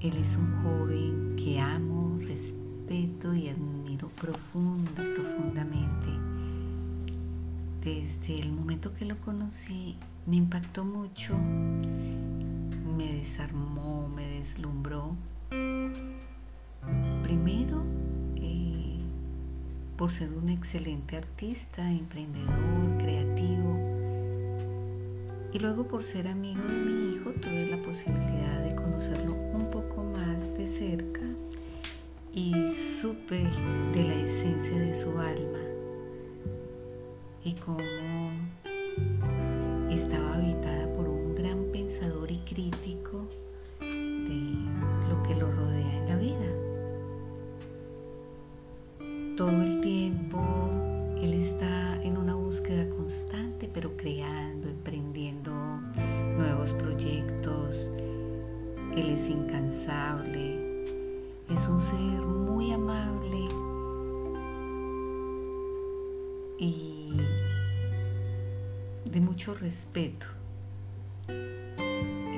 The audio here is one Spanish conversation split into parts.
Él es un joven que amo, respeto y admiro profunda, profundamente. Desde el momento que lo conocí me impactó mucho, me desarmó, me deslumbró. Primero, por ser un excelente artista, emprendedor. Y luego por ser amigo de mi hijo tuve la posibilidad de conocerlo un poco más de cerca y supe de la esencia de su alma y cómo estaba habitada muy amable y de mucho respeto.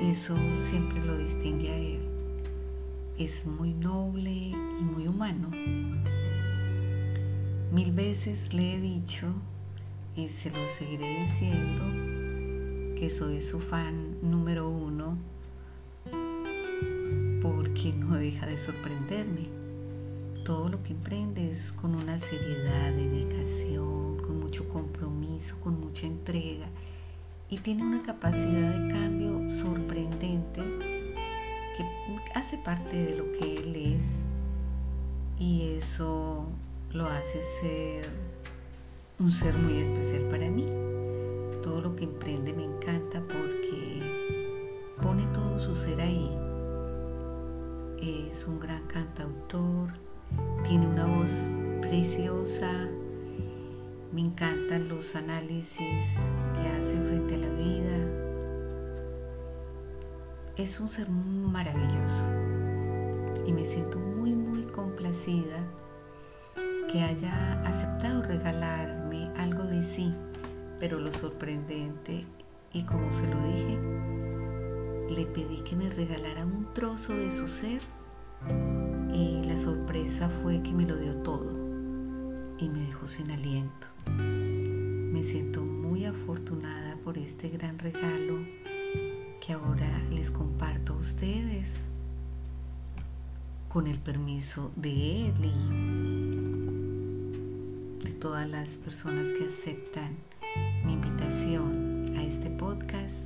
Eso siempre lo distingue a él. Es muy noble y muy humano. Mil veces le he dicho y se lo seguiré diciendo que soy su fan número uno porque no deja de sorprenderme. Todo lo que emprende es con una seriedad, dedicación, con mucho compromiso, con mucha entrega y tiene una capacidad de cambio sorprendente que hace parte de lo que él es y eso lo hace ser un ser muy especial para mí. Todo lo que emprende me encanta porque pone todo su ser ahí. Es un gran cantautor, tiene una voz preciosa, me encantan los análisis que hace frente a la vida. Es un ser maravilloso. Y me siento muy, muy complacida que haya aceptado regalarme algo de sí, pero lo sorprendente, y como se lo dije, le pedí que me regalara un trozo de su ser la sorpresa fue que me lo dio todo y me dejó sin aliento. Me siento muy afortunada por este gran regalo que ahora les comparto a ustedes con el permiso de él y todas las personas que aceptan mi invitación a este podcast.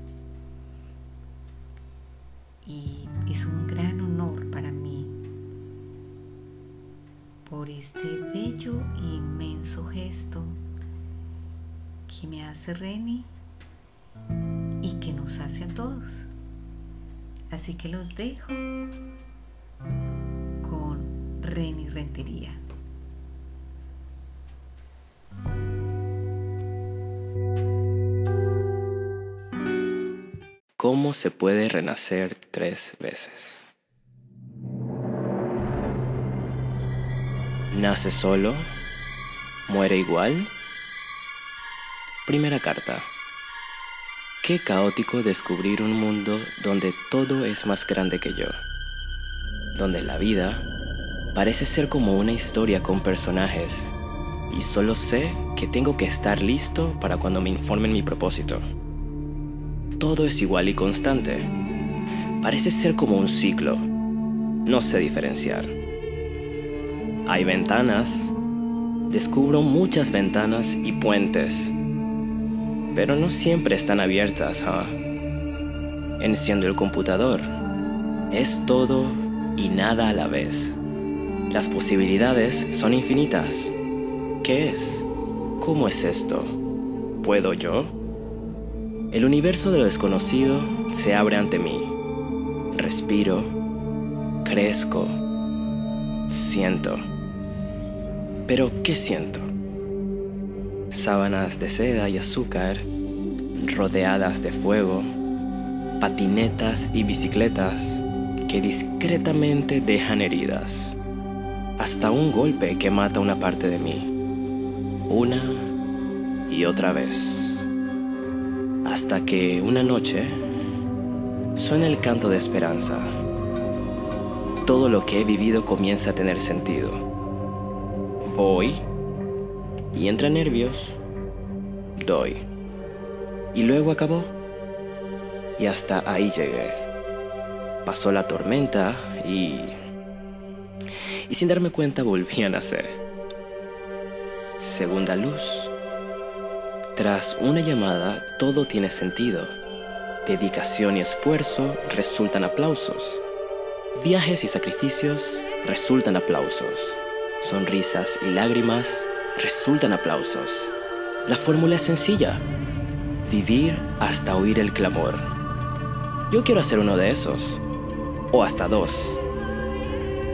Y es un gran honor para mí por este bello e inmenso gesto que me hace Reni y que nos hace a todos. Así que los dejo con Reni Rentería. ¿Cómo se puede renacer tres veces? ¿Nace solo? ¿Muere igual? Primera carta. Qué caótico descubrir un mundo donde todo es más grande que yo. Donde la vida parece ser como una historia con personajes y solo sé que tengo que estar listo para cuando me informen mi propósito todo es igual y constante. Parece ser como un ciclo. No sé diferenciar. Hay ventanas. Descubro muchas ventanas y puentes. Pero no siempre están abiertas, ¿ah? Enciendo el computador. Es todo y nada a la vez. Las posibilidades son infinitas. ¿Qué es? ¿Cómo es esto? ¿Puedo yo? El universo de lo desconocido se abre ante mí. Respiro, crezco, siento. Pero, ¿qué siento? Sábanas de seda y azúcar, rodeadas de fuego, patinetas y bicicletas que discretamente dejan heridas, hasta un golpe que mata una parte de mí, una y otra vez. Hasta que una noche suena el canto de esperanza. Todo lo que he vivido comienza a tener sentido. Voy y entre nervios doy. Y luego acabó. Y hasta ahí llegué. Pasó la tormenta y... Y sin darme cuenta volví a nacer. Segunda luz. Tras una llamada, todo tiene sentido. Dedicación y esfuerzo resultan aplausos. Viajes y sacrificios resultan aplausos. Sonrisas y lágrimas resultan aplausos. La fórmula es sencilla. Vivir hasta oír el clamor. Yo quiero ser uno de esos. O hasta dos.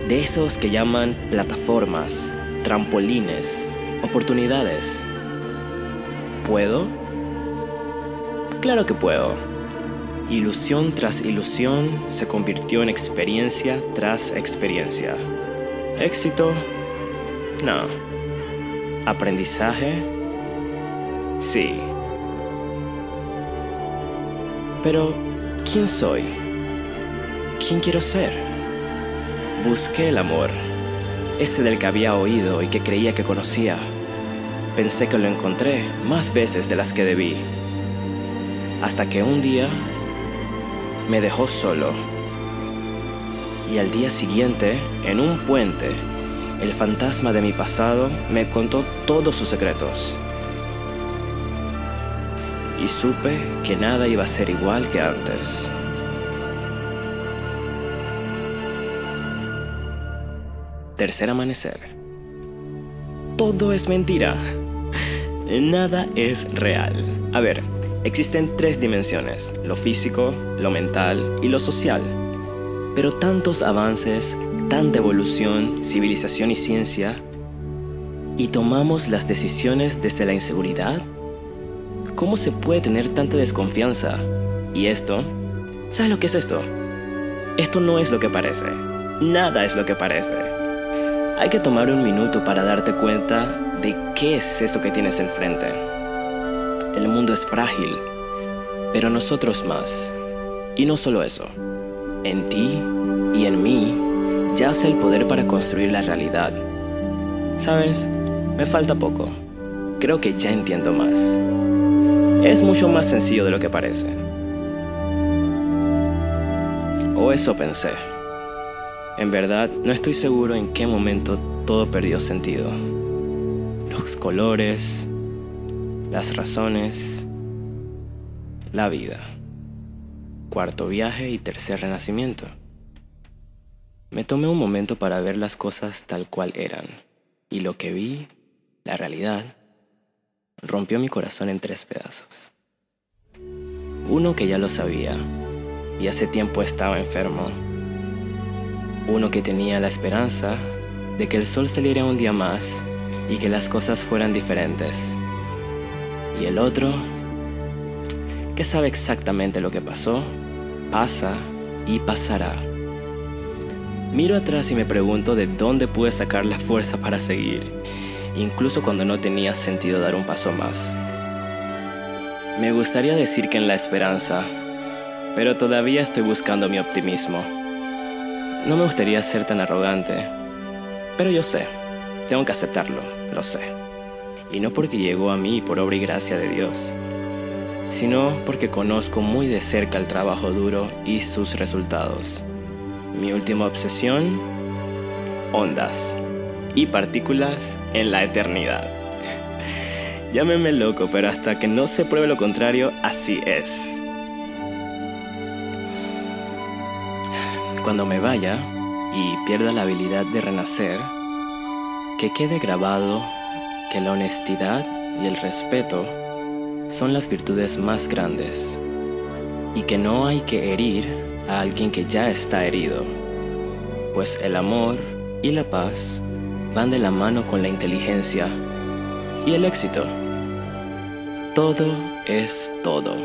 De esos que llaman plataformas, trampolines, oportunidades. ¿Puedo? Claro que puedo. Ilusión tras ilusión se convirtió en experiencia tras experiencia. Éxito? No. Aprendizaje? Sí. Pero, ¿quién soy? ¿Quién quiero ser? Busqué el amor, ese del que había oído y que creía que conocía. Pensé que lo encontré más veces de las que debí. Hasta que un día me dejó solo. Y al día siguiente, en un puente, el fantasma de mi pasado me contó todos sus secretos. Y supe que nada iba a ser igual que antes. Tercer amanecer. Todo es mentira. Nada es real. A ver, existen tres dimensiones, lo físico, lo mental y lo social. Pero tantos avances, tanta evolución, civilización y ciencia, y tomamos las decisiones desde la inseguridad. ¿Cómo se puede tener tanta desconfianza? Y esto, ¿sabes lo que es esto? Esto no es lo que parece. Nada es lo que parece. Hay que tomar un minuto para darte cuenta de qué es eso que tienes enfrente. El mundo es frágil, pero nosotros más. Y no solo eso. En ti y en mí yace el poder para construir la realidad. ¿Sabes? Me falta poco. Creo que ya entiendo más. Es mucho más sencillo de lo que parece. O eso pensé. En verdad, no estoy seguro en qué momento todo perdió sentido. Los colores, las razones, la vida. Cuarto viaje y tercer renacimiento. Me tomé un momento para ver las cosas tal cual eran. Y lo que vi, la realidad, rompió mi corazón en tres pedazos. Uno que ya lo sabía, y hace tiempo estaba enfermo uno que tenía la esperanza de que el sol saliera un día más y que las cosas fueran diferentes. Y el otro, que sabe exactamente lo que pasó, pasa y pasará. Miro atrás y me pregunto de dónde pude sacar la fuerza para seguir, incluso cuando no tenía sentido dar un paso más. Me gustaría decir que en la esperanza, pero todavía estoy buscando mi optimismo. No me gustaría ser tan arrogante, pero yo sé, tengo que aceptarlo, lo sé. Y no porque llegó a mí por obra y gracia de Dios, sino porque conozco muy de cerca el trabajo duro y sus resultados. Mi última obsesión, ondas y partículas en la eternidad. Llámeme loco, pero hasta que no se pruebe lo contrario, así es. Cuando me vaya y pierda la habilidad de renacer, que quede grabado que la honestidad y el respeto son las virtudes más grandes y que no hay que herir a alguien que ya está herido, pues el amor y la paz van de la mano con la inteligencia y el éxito. Todo es todo,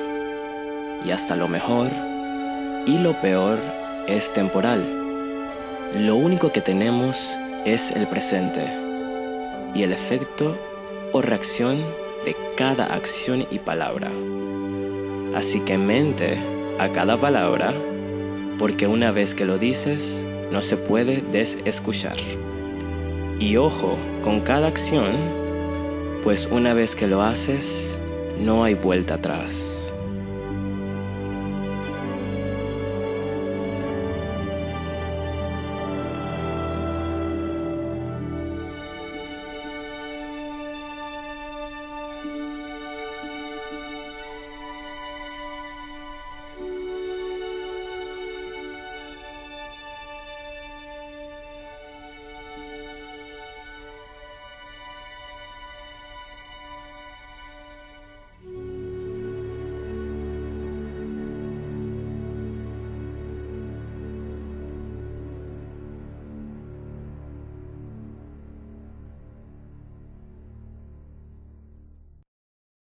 y hasta lo mejor y lo peor es temporal. Lo único que tenemos es el presente y el efecto o reacción de cada acción y palabra. Así que mente a cada palabra, porque una vez que lo dices, no se puede desescuchar. Y ojo con cada acción, pues una vez que lo haces, no hay vuelta atrás.